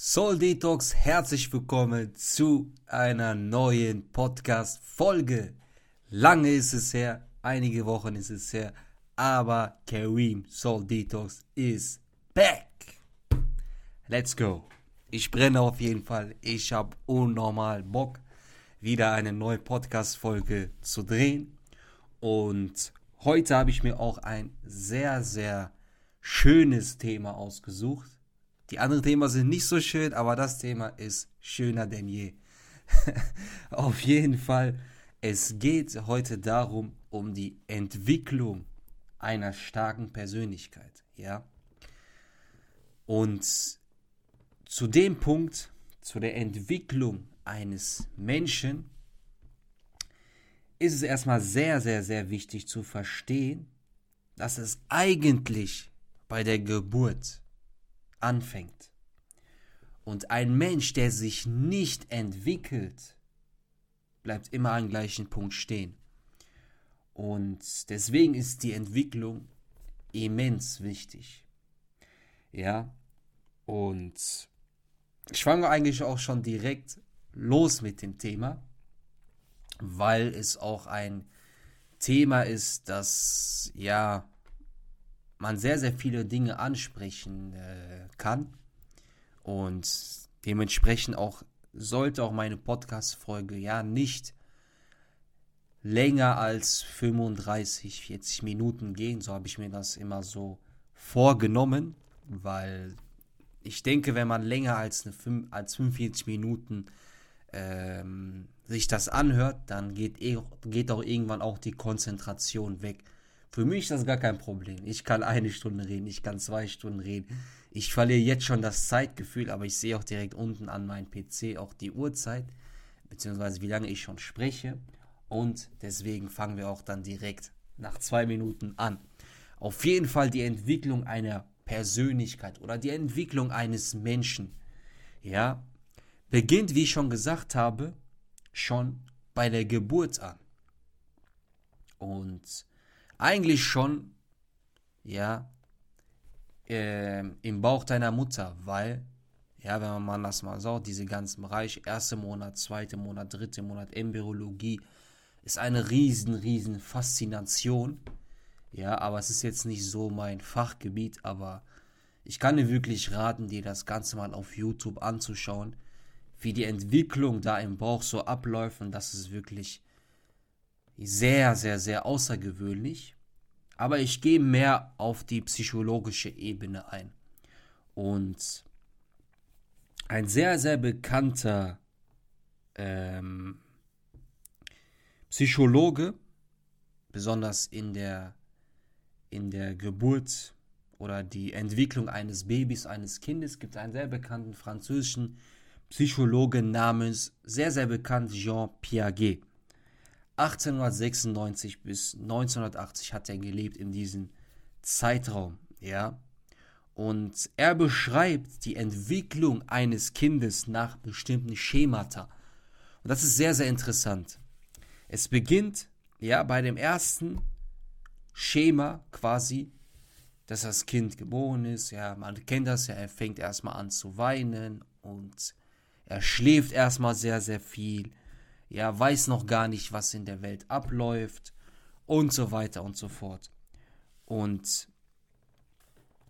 Soul Detox, herzlich willkommen zu einer neuen Podcast-Folge. Lange ist es her, einige Wochen ist es her, aber Kareem Soul Detox is back. Let's go. Ich brenne auf jeden Fall. Ich habe unnormal Bock, wieder eine neue Podcast-Folge zu drehen. Und heute habe ich mir auch ein sehr, sehr schönes Thema ausgesucht die anderen Themen sind nicht so schön, aber das Thema ist schöner denn je. Auf jeden Fall, es geht heute darum, um die Entwicklung einer starken Persönlichkeit, ja. Und zu dem Punkt, zu der Entwicklung eines Menschen, ist es erstmal sehr, sehr, sehr wichtig zu verstehen, dass es eigentlich bei der Geburt anfängt. Und ein Mensch, der sich nicht entwickelt, bleibt immer am gleichen Punkt stehen. Und deswegen ist die Entwicklung immens wichtig. Ja, und ich fange eigentlich auch schon direkt los mit dem Thema, weil es auch ein Thema ist, das ja man sehr, sehr viele Dinge ansprechen äh, kann. Und dementsprechend auch sollte auch meine Podcast-Folge ja nicht länger als 35, 40 Minuten gehen. So habe ich mir das immer so vorgenommen, weil ich denke, wenn man länger als, eine 5, als 45 Minuten ähm, sich das anhört, dann geht, eh, geht auch irgendwann auch die Konzentration weg. Für mich ist das gar kein Problem. Ich kann eine Stunde reden, ich kann zwei Stunden reden. Ich verliere jetzt schon das Zeitgefühl, aber ich sehe auch direkt unten an meinem PC auch die Uhrzeit, beziehungsweise wie lange ich schon spreche. Und deswegen fangen wir auch dann direkt nach zwei Minuten an. Auf jeden Fall die Entwicklung einer Persönlichkeit oder die Entwicklung eines Menschen, ja, beginnt, wie ich schon gesagt habe, schon bei der Geburt an. Und eigentlich schon, ja, äh, im Bauch deiner Mutter, weil, ja, wenn man das mal sagt, diese ganzen Bereiche, erster Monat, zweiter Monat, dritter Monat, Embryologie, ist eine riesen, riesen Faszination. Ja, aber es ist jetzt nicht so mein Fachgebiet, aber ich kann dir wirklich raten, dir das Ganze mal auf YouTube anzuschauen, wie die Entwicklung da im Bauch so abläuft und das ist wirklich sehr, sehr, sehr außergewöhnlich. Aber ich gehe mehr auf die psychologische Ebene ein. Und ein sehr, sehr bekannter ähm, Psychologe, besonders in der, in der Geburt oder die Entwicklung eines Babys, eines Kindes, gibt es einen sehr bekannten französischen Psychologen namens, sehr, sehr bekannt, Jean Piaget. 1896 bis 1980 hat er gelebt in diesem Zeitraum, ja. Und er beschreibt die Entwicklung eines Kindes nach bestimmten Schemata. Und das ist sehr, sehr interessant. Es beginnt, ja, bei dem ersten Schema quasi, dass das Kind geboren ist. Ja, man kennt das ja, er fängt erstmal an zu weinen und er schläft erstmal sehr, sehr viel ja, weiß noch gar nicht, was in der Welt abläuft und so weiter und so fort. Und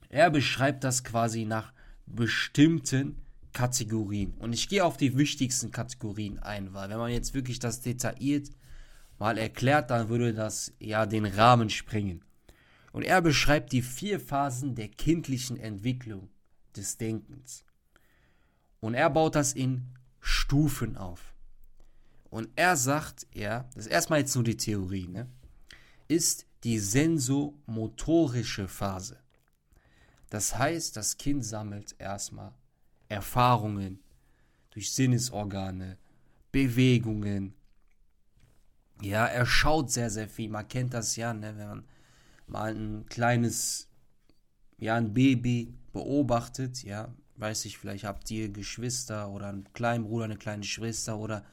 er beschreibt das quasi nach bestimmten Kategorien. Und ich gehe auf die wichtigsten Kategorien ein, weil wenn man jetzt wirklich das detailliert mal erklärt, dann würde das ja den Rahmen sprengen. Und er beschreibt die vier Phasen der kindlichen Entwicklung des Denkens. Und er baut das in Stufen auf. Und er sagt, ja, das ist erstmal jetzt nur die Theorie, ne, ist die sensomotorische Phase. Das heißt, das Kind sammelt erstmal Erfahrungen durch Sinnesorgane, Bewegungen. Ja, er schaut sehr, sehr viel. Man kennt das ja, ne, wenn man mal ein kleines, ja, ein Baby beobachtet, ja, weiß ich, vielleicht habt ihr Geschwister oder einen kleinen Bruder, eine kleine Schwester oder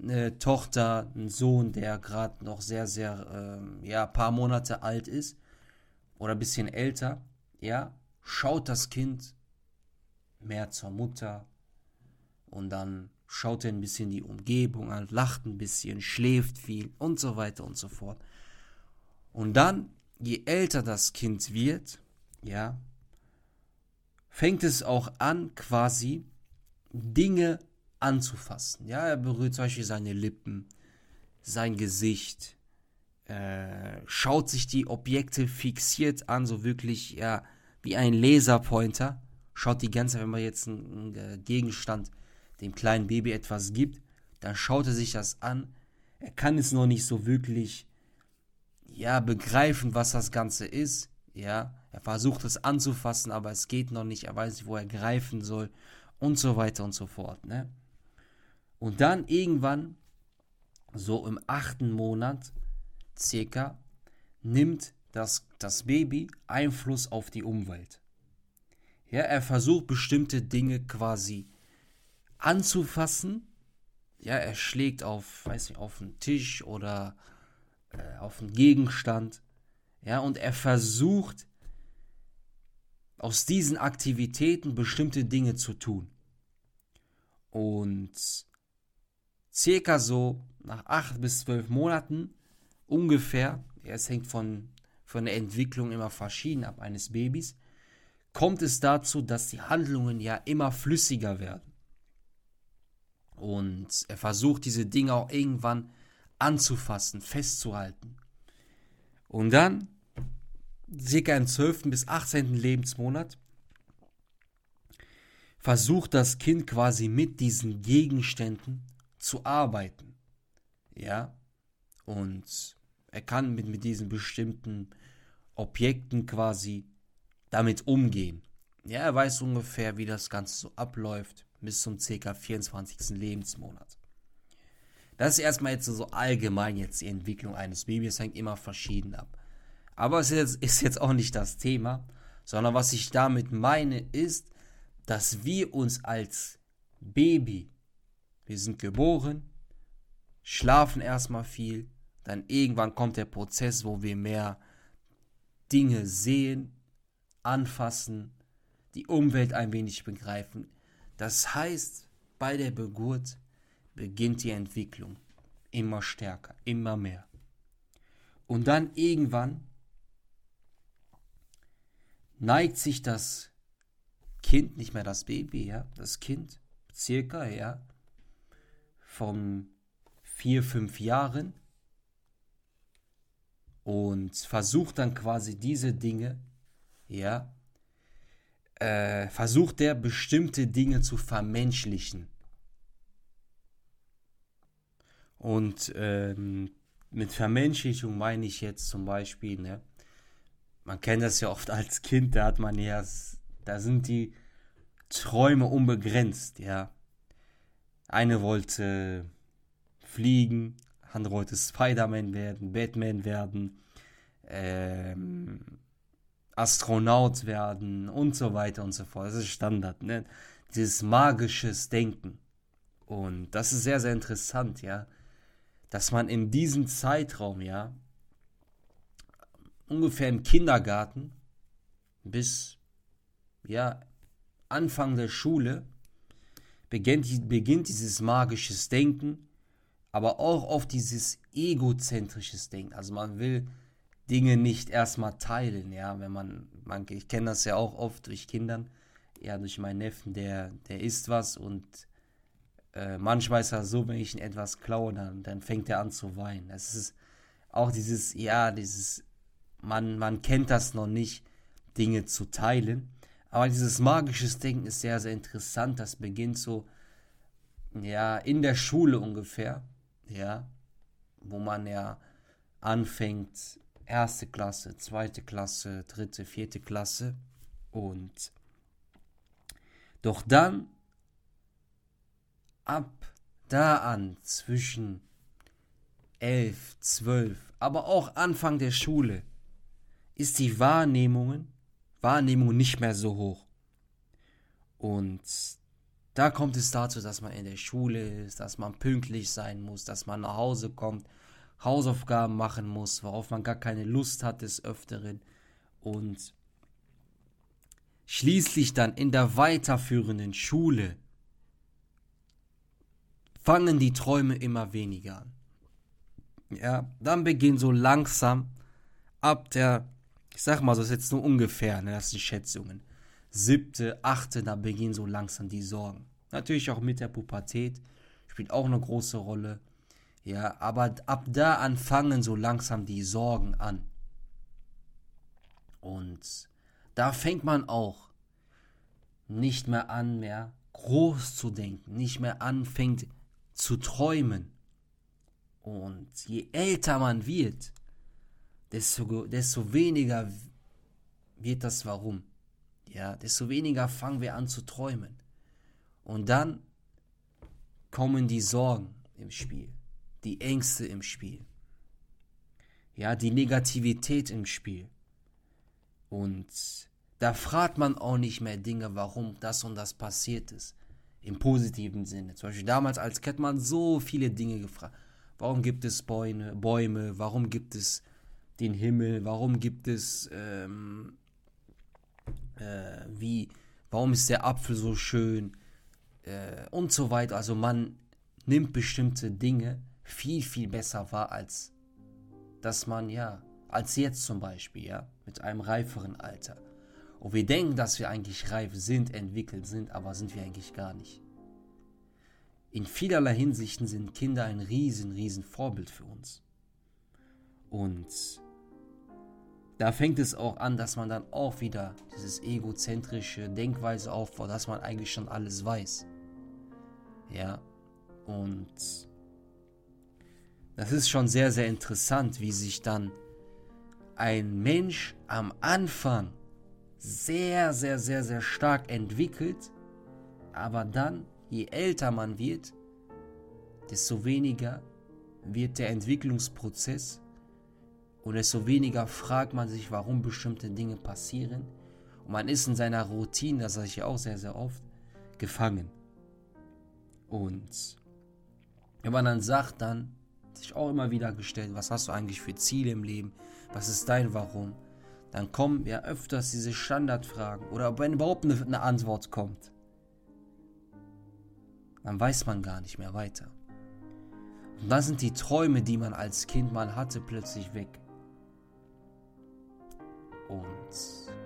eine Tochter, einen Sohn, der gerade noch sehr, sehr, äh, ja, paar Monate alt ist oder ein bisschen älter, ja, schaut das Kind mehr zur Mutter und dann schaut er ein bisschen die Umgebung an, lacht ein bisschen, schläft viel und so weiter und so fort. Und dann, je älter das Kind wird, ja, fängt es auch an, quasi Dinge anzufassen. Ja, er berührt zum Beispiel seine Lippen, sein Gesicht, äh, schaut sich die Objekte fixiert an, so wirklich, ja, wie ein Laserpointer. Schaut die ganze Zeit, wenn man jetzt einen, einen äh, Gegenstand dem kleinen Baby etwas gibt, dann schaut er sich das an. Er kann es noch nicht so wirklich, ja, begreifen, was das Ganze ist. Ja, er versucht es anzufassen, aber es geht noch nicht. Er weiß nicht, wo er greifen soll und so weiter und so fort. Ne? Und dann irgendwann, so im achten Monat circa, nimmt das, das Baby Einfluss auf die Umwelt. Ja, er versucht bestimmte Dinge quasi anzufassen. Ja, er schlägt auf, weiß nicht, auf einen Tisch oder äh, auf einen Gegenstand. Ja, und er versucht aus diesen Aktivitäten bestimmte Dinge zu tun. Und circa so nach acht bis zwölf Monaten ungefähr, es hängt von, von der Entwicklung immer verschieden ab eines Babys, kommt es dazu, dass die Handlungen ja immer flüssiger werden. Und er versucht diese Dinge auch irgendwann anzufassen, festzuhalten. Und dann, circa im 12. bis 18. Lebensmonat, versucht das Kind quasi mit diesen Gegenständen zu arbeiten. Ja, und er kann mit, mit diesen bestimmten Objekten quasi damit umgehen. Ja, er weiß ungefähr, wie das Ganze so abläuft bis zum ca. 24. Lebensmonat. Das ist erstmal jetzt so allgemein jetzt die Entwicklung eines Babys, hängt immer verschieden ab. Aber es ist, ist jetzt auch nicht das Thema, sondern was ich damit meine ist, dass wir uns als Baby, wir sind geboren, schlafen erstmal viel, dann irgendwann kommt der Prozess, wo wir mehr Dinge sehen, anfassen, die Umwelt ein wenig begreifen. Das heißt, bei der Geburt beginnt die Entwicklung immer stärker, immer mehr. Und dann irgendwann neigt sich das Kind, nicht mehr das Baby, ja, das Kind, circa, ja, von vier, fünf Jahren und versucht dann quasi diese Dinge, ja, äh, versucht er bestimmte Dinge zu vermenschlichen. Und ähm, mit Vermenschlichung meine ich jetzt zum Beispiel, ne, man kennt das ja oft als Kind, da hat man ja, da sind die Träume unbegrenzt, ja. Eine wollte fliegen, andere wollte Spider-Man werden, Batman werden, ähm, Astronaut werden und so weiter und so fort. Das ist Standard, ne? Dieses magisches Denken. Und das ist sehr, sehr interessant, ja. Dass man in diesem Zeitraum, ja, ungefähr im Kindergarten bis, ja, Anfang der Schule beginnt, beginnt dieses magisches Denken, aber auch auf dieses egozentrisches Denken. Also man will Dinge nicht erstmal teilen, ja, wenn man, man ich kenne das ja auch oft durch Kindern, ja, durch meinen Neffen, der, der isst was und äh, manchmal ist er so, wenn ich ihn etwas klaue, dann, dann fängt er an zu weinen. Es ist auch dieses, ja, dieses, man, man kennt das noch nicht, Dinge zu teilen, aber dieses magisches Denken ist sehr, sehr interessant, das beginnt so, ja, in der Schule ungefähr, ja, wo man ja anfängt, erste Klasse, zweite Klasse, dritte, vierte Klasse. Und doch dann, ab da an, zwischen elf, zwölf, aber auch Anfang der Schule, ist die Wahrnehmung, Wahrnehmung nicht mehr so hoch. Und da kommt es dazu, dass man in der Schule ist, dass man pünktlich sein muss, dass man nach Hause kommt, Hausaufgaben machen muss, worauf man gar keine Lust hat des Öfteren. Und schließlich dann in der weiterführenden Schule fangen die Träume immer weniger an. Ja, dann beginnt so langsam ab der, ich sag mal, so ist jetzt nur ungefähr, ne, das sind Schätzungen, siebte, achte, da beginnen so langsam die Sorgen. Natürlich auch mit der Pubertät, spielt auch eine große Rolle. Ja, aber ab da an fangen so langsam die Sorgen an. Und da fängt man auch nicht mehr an, mehr groß zu denken, nicht mehr anfängt zu träumen. Und je älter man wird, desto, desto weniger wird das Warum. Ja, desto weniger fangen wir an zu träumen. Und dann kommen die Sorgen im Spiel, die Ängste im Spiel, ja, die Negativität im Spiel. Und da fragt man auch nicht mehr Dinge, warum das und das passiert ist. Im positiven Sinne. Zum Beispiel damals als Kind man so viele Dinge gefragt. Warum gibt es Bäume, Bäume? Warum gibt es den Himmel? Warum gibt es ähm, äh, wie? Warum ist der Apfel so schön? Äh, und so weiter. Also man nimmt bestimmte Dinge viel viel besser wahr als dass man ja als jetzt zum Beispiel ja mit einem reiferen Alter. Und wir denken, dass wir eigentlich reif sind, entwickelt sind, aber sind wir eigentlich gar nicht. In vielerlei Hinsichten sind Kinder ein riesen, riesen Vorbild für uns. Und da fängt es auch an, dass man dann auch wieder dieses egozentrische Denkweise aufbaut, dass man eigentlich schon alles weiß. Ja, und das ist schon sehr, sehr interessant, wie sich dann ein Mensch am Anfang sehr, sehr, sehr, sehr stark entwickelt, aber dann, je älter man wird, desto weniger wird der Entwicklungsprozess und desto weniger fragt man sich, warum bestimmte Dinge passieren. Und man ist in seiner Routine, das sage ich ja auch sehr, sehr oft, gefangen. Und wenn man dann sagt, dann sich auch immer wieder gestellt, was hast du eigentlich für Ziele im Leben? Was ist dein Warum? Dann kommen ja öfters diese Standardfragen oder wenn überhaupt eine, eine Antwort kommt, dann weiß man gar nicht mehr weiter. Und dann sind die Träume, die man als Kind mal hatte, plötzlich weg. Und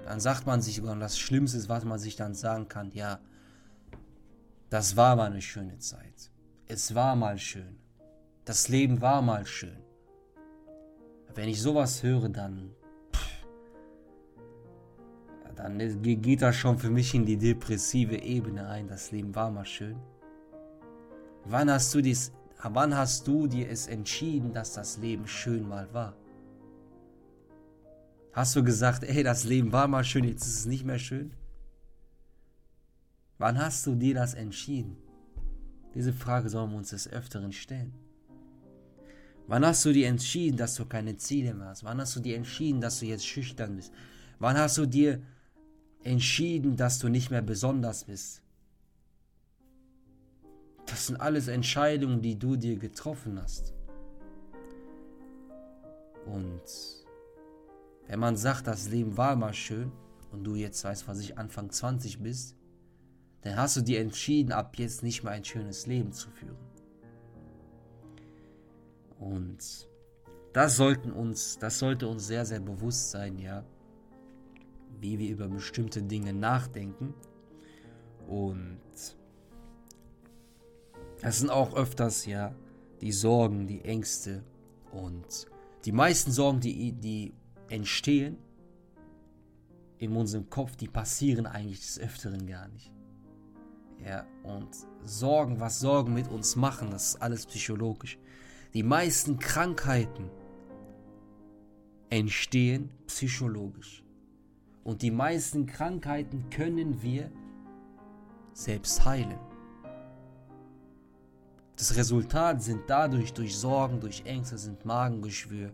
dann sagt man sich, und das Schlimmste ist, was man sich dann sagen kann, ja, das war mal eine schöne Zeit. Es war mal schön. Das Leben war mal schön. Wenn ich sowas höre, dann. Pff, dann geht das schon für mich in die depressive Ebene ein. Das Leben war mal schön. Wann hast du dies, wann hast du dir es entschieden, dass das Leben schön mal war? Hast du gesagt, ey, das Leben war mal schön, jetzt ist es nicht mehr schön? Wann hast du dir das entschieden? Diese Frage sollen wir uns des Öfteren stellen. Wann hast du dir entschieden, dass du keine Ziele mehr hast? Wann hast du dir entschieden, dass du jetzt schüchtern bist? Wann hast du dir entschieden, dass du nicht mehr besonders bist? Das sind alles Entscheidungen, die du dir getroffen hast. Und wenn man sagt, das Leben war mal schön und du jetzt weißt, was ich Anfang 20 bist, dann hast du dir entschieden, ab jetzt nicht mehr ein schönes Leben zu führen. Und das sollten uns, das sollte uns sehr, sehr bewusst sein, ja, wie wir über bestimmte Dinge nachdenken. Und es sind auch öfters, ja, die Sorgen, die Ängste und die meisten Sorgen, die, die entstehen in unserem Kopf, die passieren eigentlich des Öfteren gar nicht. Ja, und Sorgen, was Sorgen mit uns machen, das ist alles psychologisch. Die meisten Krankheiten entstehen psychologisch. Und die meisten Krankheiten können wir selbst heilen. Das Resultat sind dadurch durch Sorgen, durch Ängste, sind Magengeschwür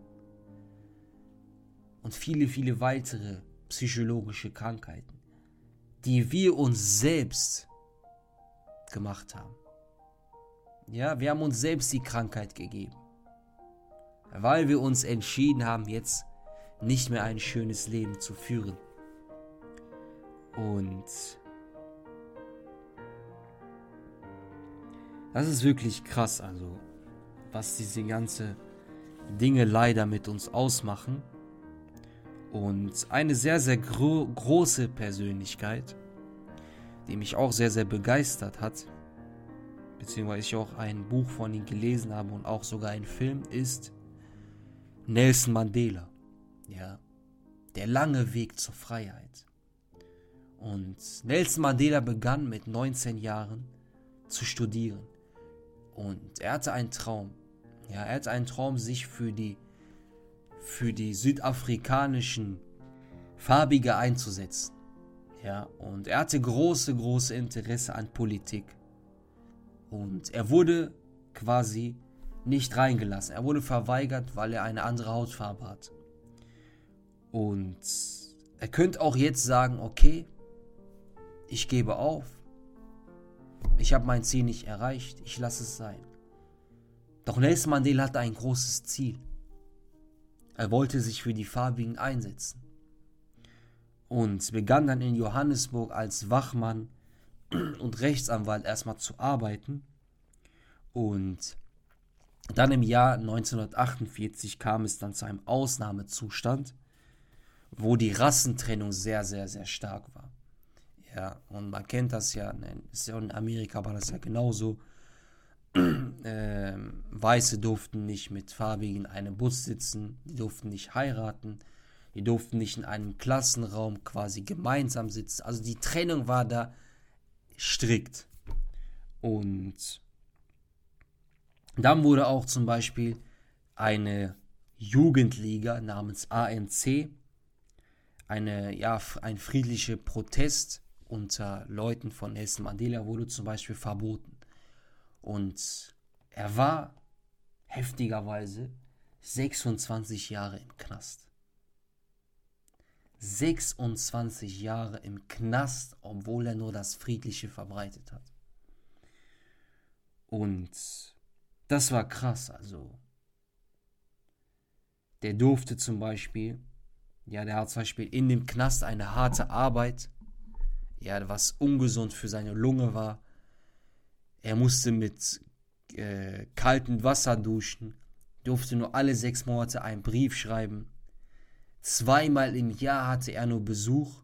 und viele, viele weitere psychologische Krankheiten, die wir uns selbst gemacht haben. Ja, wir haben uns selbst die Krankheit gegeben, weil wir uns entschieden haben, jetzt nicht mehr ein schönes Leben zu führen. Und das ist wirklich krass, also was diese ganze Dinge leider mit uns ausmachen. Und eine sehr, sehr gro große Persönlichkeit, die mich auch sehr, sehr begeistert hat, beziehungsweise ich auch ein Buch von ihm gelesen habe und auch sogar ein Film, ist Nelson Mandela. Ja, der lange Weg zur Freiheit. Und Nelson Mandela begann mit 19 Jahren zu studieren. Und er hatte einen Traum. Ja, er hatte einen Traum, sich für die, für die südafrikanischen Farbige einzusetzen. Ja, und er hatte große, große Interesse an Politik. Und er wurde quasi nicht reingelassen. Er wurde verweigert, weil er eine andere Hautfarbe hat. Und er könnte auch jetzt sagen, okay, ich gebe auf. Ich habe mein Ziel nicht erreicht, ich lasse es sein. Doch Nelson Mandela hatte ein großes Ziel. Er wollte sich für die Farbigen einsetzen und begann dann in Johannesburg als Wachmann und Rechtsanwalt erstmal zu arbeiten. Und dann im Jahr 1948 kam es dann zu einem Ausnahmezustand, wo die Rassentrennung sehr, sehr, sehr stark war. Ja, und man kennt das ja, ne, in Amerika war das ja genauso. Ähm, Weiße durften nicht mit Farbigen in einem Bus sitzen, die durften nicht heiraten, die durften nicht in einem Klassenraum quasi gemeinsam sitzen. Also die Trennung war da strikt. Und dann wurde auch zum Beispiel eine Jugendliga namens ANC, eine, ja, ein friedlicher Protest unter Leuten von Nelson Mandela wurde zum Beispiel verboten. Und er war heftigerweise 26 Jahre im Knast. 26 Jahre im Knast, obwohl er nur das Friedliche verbreitet hat. Und das war krass, also. Der durfte zum Beispiel, ja, der hat zum Beispiel in dem Knast eine harte Arbeit, ja, was ungesund für seine Lunge war. Er musste mit äh, kaltem Wasser duschen, durfte nur alle sechs Monate einen Brief schreiben Zweimal im Jahr hatte er nur Besuch.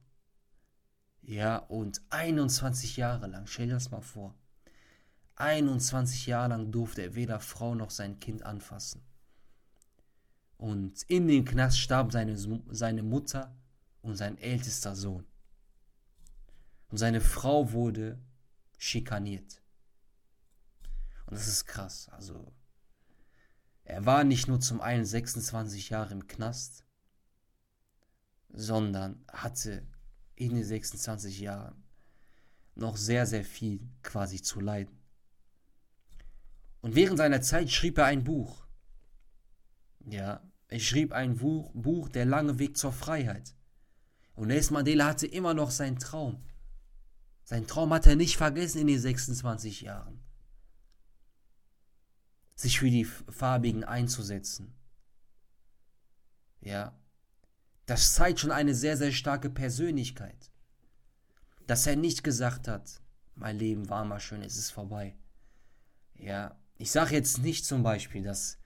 Ja, und 21 Jahre lang, stell dir das mal vor. 21 Jahre lang durfte er weder Frau noch sein Kind anfassen. Und in dem Knast starb seine, seine Mutter und sein ältester Sohn. Und seine Frau wurde schikaniert. Und das ist krass. Also, er war nicht nur zum einen 26 Jahre im Knast, sondern hatte in den 26 Jahren noch sehr, sehr viel quasi zu leiden. Und während seiner Zeit schrieb er ein Buch. Ja, er schrieb ein Buch, Buch Der lange Weg zur Freiheit. Und Nelson Mandela hatte immer noch seinen Traum. Sein Traum hat er nicht vergessen in den 26 Jahren. Sich für die Farbigen einzusetzen. Ja, das zeigt schon eine sehr, sehr starke Persönlichkeit. Dass er nicht gesagt hat, mein Leben war mal schön, es ist vorbei. Ja, ich sage jetzt nicht zum Beispiel, dass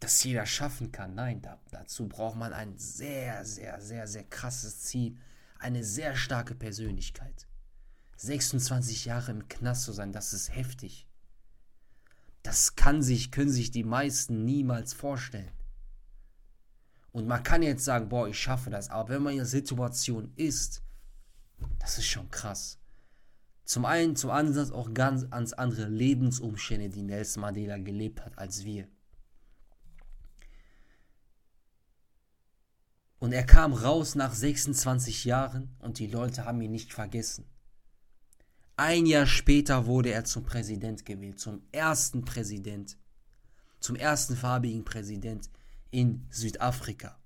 das jeder schaffen kann. Nein, da, dazu braucht man ein sehr, sehr, sehr, sehr krasses Ziel, eine sehr starke Persönlichkeit. 26 Jahre im Knast zu sein, das ist heftig. Das kann sich, können sich die meisten niemals vorstellen. Und man kann jetzt sagen, boah, ich schaffe das. Aber wenn man in der Situation ist, das ist schon krass. Zum einen, zum anderen auch ganz, ganz andere Lebensumstände, die Nelson Mandela gelebt hat, als wir. Und er kam raus nach 26 Jahren und die Leute haben ihn nicht vergessen. Ein Jahr später wurde er zum Präsident gewählt, zum ersten Präsident, zum ersten farbigen Präsident in Südafrika.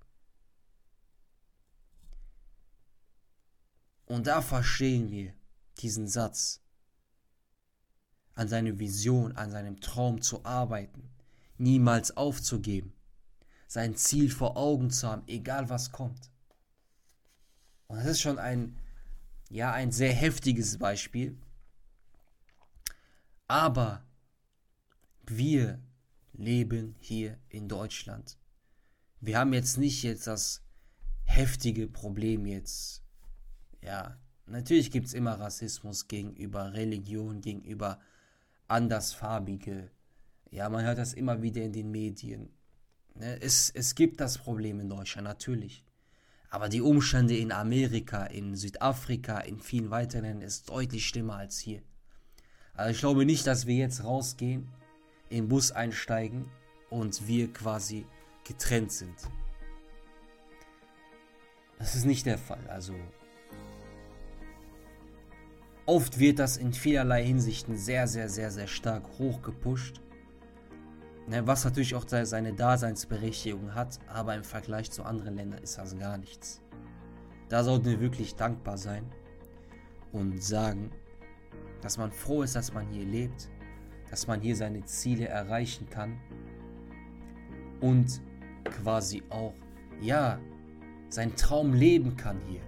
Und da verstehen wir diesen Satz. An seine Vision, an seinem Traum zu arbeiten, niemals aufzugeben, sein Ziel vor Augen zu haben, egal was kommt. Und das ist schon ein Ja, ein sehr heftiges Beispiel. Aber wir leben hier in Deutschland. Wir haben jetzt nicht jetzt das heftige Problem jetzt. Ja, natürlich gibt es immer Rassismus gegenüber Religion, gegenüber Andersfarbige. Ja, man hört das immer wieder in den Medien. Ne, es, es gibt das Problem in Deutschland, natürlich. Aber die Umstände in Amerika, in Südafrika, in vielen weiteren Ländern ist deutlich schlimmer als hier. Also ich glaube nicht, dass wir jetzt rausgehen, in den Bus einsteigen und wir quasi getrennt sind. Das ist nicht der Fall. Also oft wird das in vielerlei Hinsichten sehr, sehr, sehr, sehr stark hochgepusht. Ne, was natürlich auch seine Daseinsberechtigung hat, aber im Vergleich zu anderen Ländern ist das gar nichts. Da sollten wir wirklich dankbar sein und sagen, dass man froh ist, dass man hier lebt, dass man hier seine Ziele erreichen kann und quasi auch, ja, seinen Traum leben kann hier.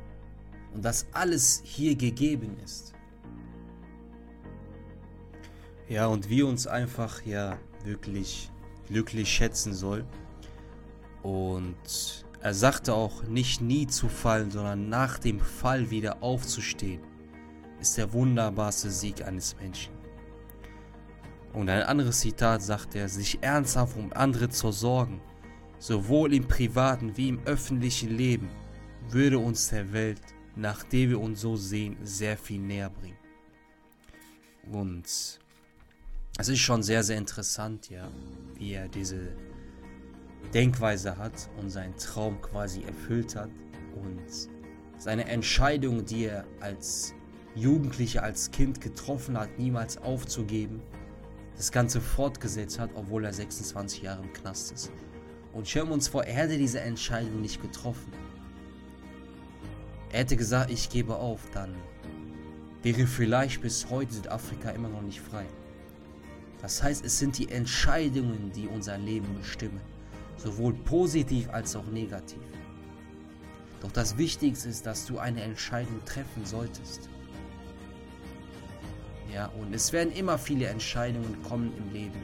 Und dass alles hier gegeben ist. Ja, und wir uns einfach, ja, wirklich glücklich schätzen soll. Und er sagte auch, nicht nie zu fallen, sondern nach dem Fall wieder aufzustehen, ist der wunderbarste Sieg eines Menschen. Und ein anderes Zitat sagt er, sich ernsthaft um andere zu sorgen, sowohl im privaten wie im öffentlichen Leben, würde uns der Welt, nach der wir uns so sehen, sehr viel näher bringen. Und es ist schon sehr, sehr interessant, ja, wie er diese Denkweise hat und seinen Traum quasi erfüllt hat und seine Entscheidung, die er als Jugendlicher, als Kind getroffen hat, niemals aufzugeben, das Ganze fortgesetzt hat, obwohl er 26 Jahre im Knast ist. Und stellen wir uns vor, er hätte diese Entscheidung nicht getroffen. Er hätte gesagt, ich gebe auf, dann wäre vielleicht bis heute Südafrika immer noch nicht frei. Das heißt, es sind die Entscheidungen, die unser Leben bestimmen, sowohl positiv als auch negativ. Doch das Wichtigste ist, dass du eine Entscheidung treffen solltest. Ja, und es werden immer viele Entscheidungen kommen im Leben.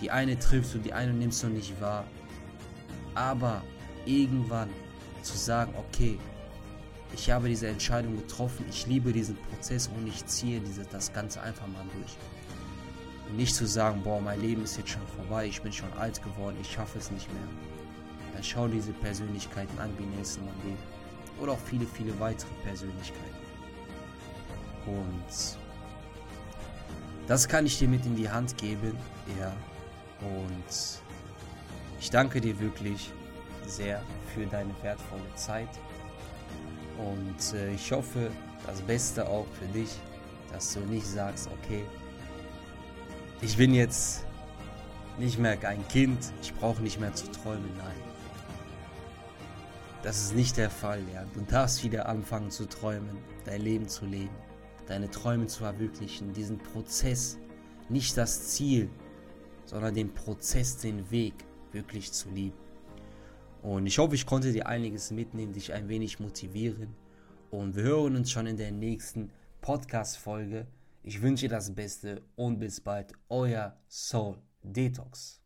Die eine triffst du, die eine nimmst du nicht wahr. Aber irgendwann zu sagen, okay, ich habe diese Entscheidung getroffen, ich liebe diesen Prozess und ich ziehe diese, das Ganze einfach mal durch. Und nicht zu sagen, boah, mein Leben ist jetzt schon vorbei, ich bin schon alt geworden, ich schaffe es nicht mehr. Dann schau diese Persönlichkeiten an wie Nelson Mandela. Oder auch viele, viele weitere Persönlichkeiten. Und das kann ich dir mit in die Hand geben, ja. Und ich danke dir wirklich sehr für deine wertvolle Zeit. Und äh, ich hoffe, das Beste auch für dich, dass du nicht sagst, okay, ich bin jetzt nicht mehr ein Kind, ich brauche nicht mehr zu träumen, nein. Das ist nicht der Fall, ja. Du darfst wieder anfangen zu träumen, dein Leben zu leben, deine Träume zu verwirklichen, diesen Prozess, nicht das Ziel, sondern den Prozess, den Weg wirklich zu lieben. Und ich hoffe, ich konnte dir einiges mitnehmen, dich ein wenig motivieren. Und wir hören uns schon in der nächsten Podcast-Folge. Ich wünsche das Beste und bis bald, euer Soul Detox.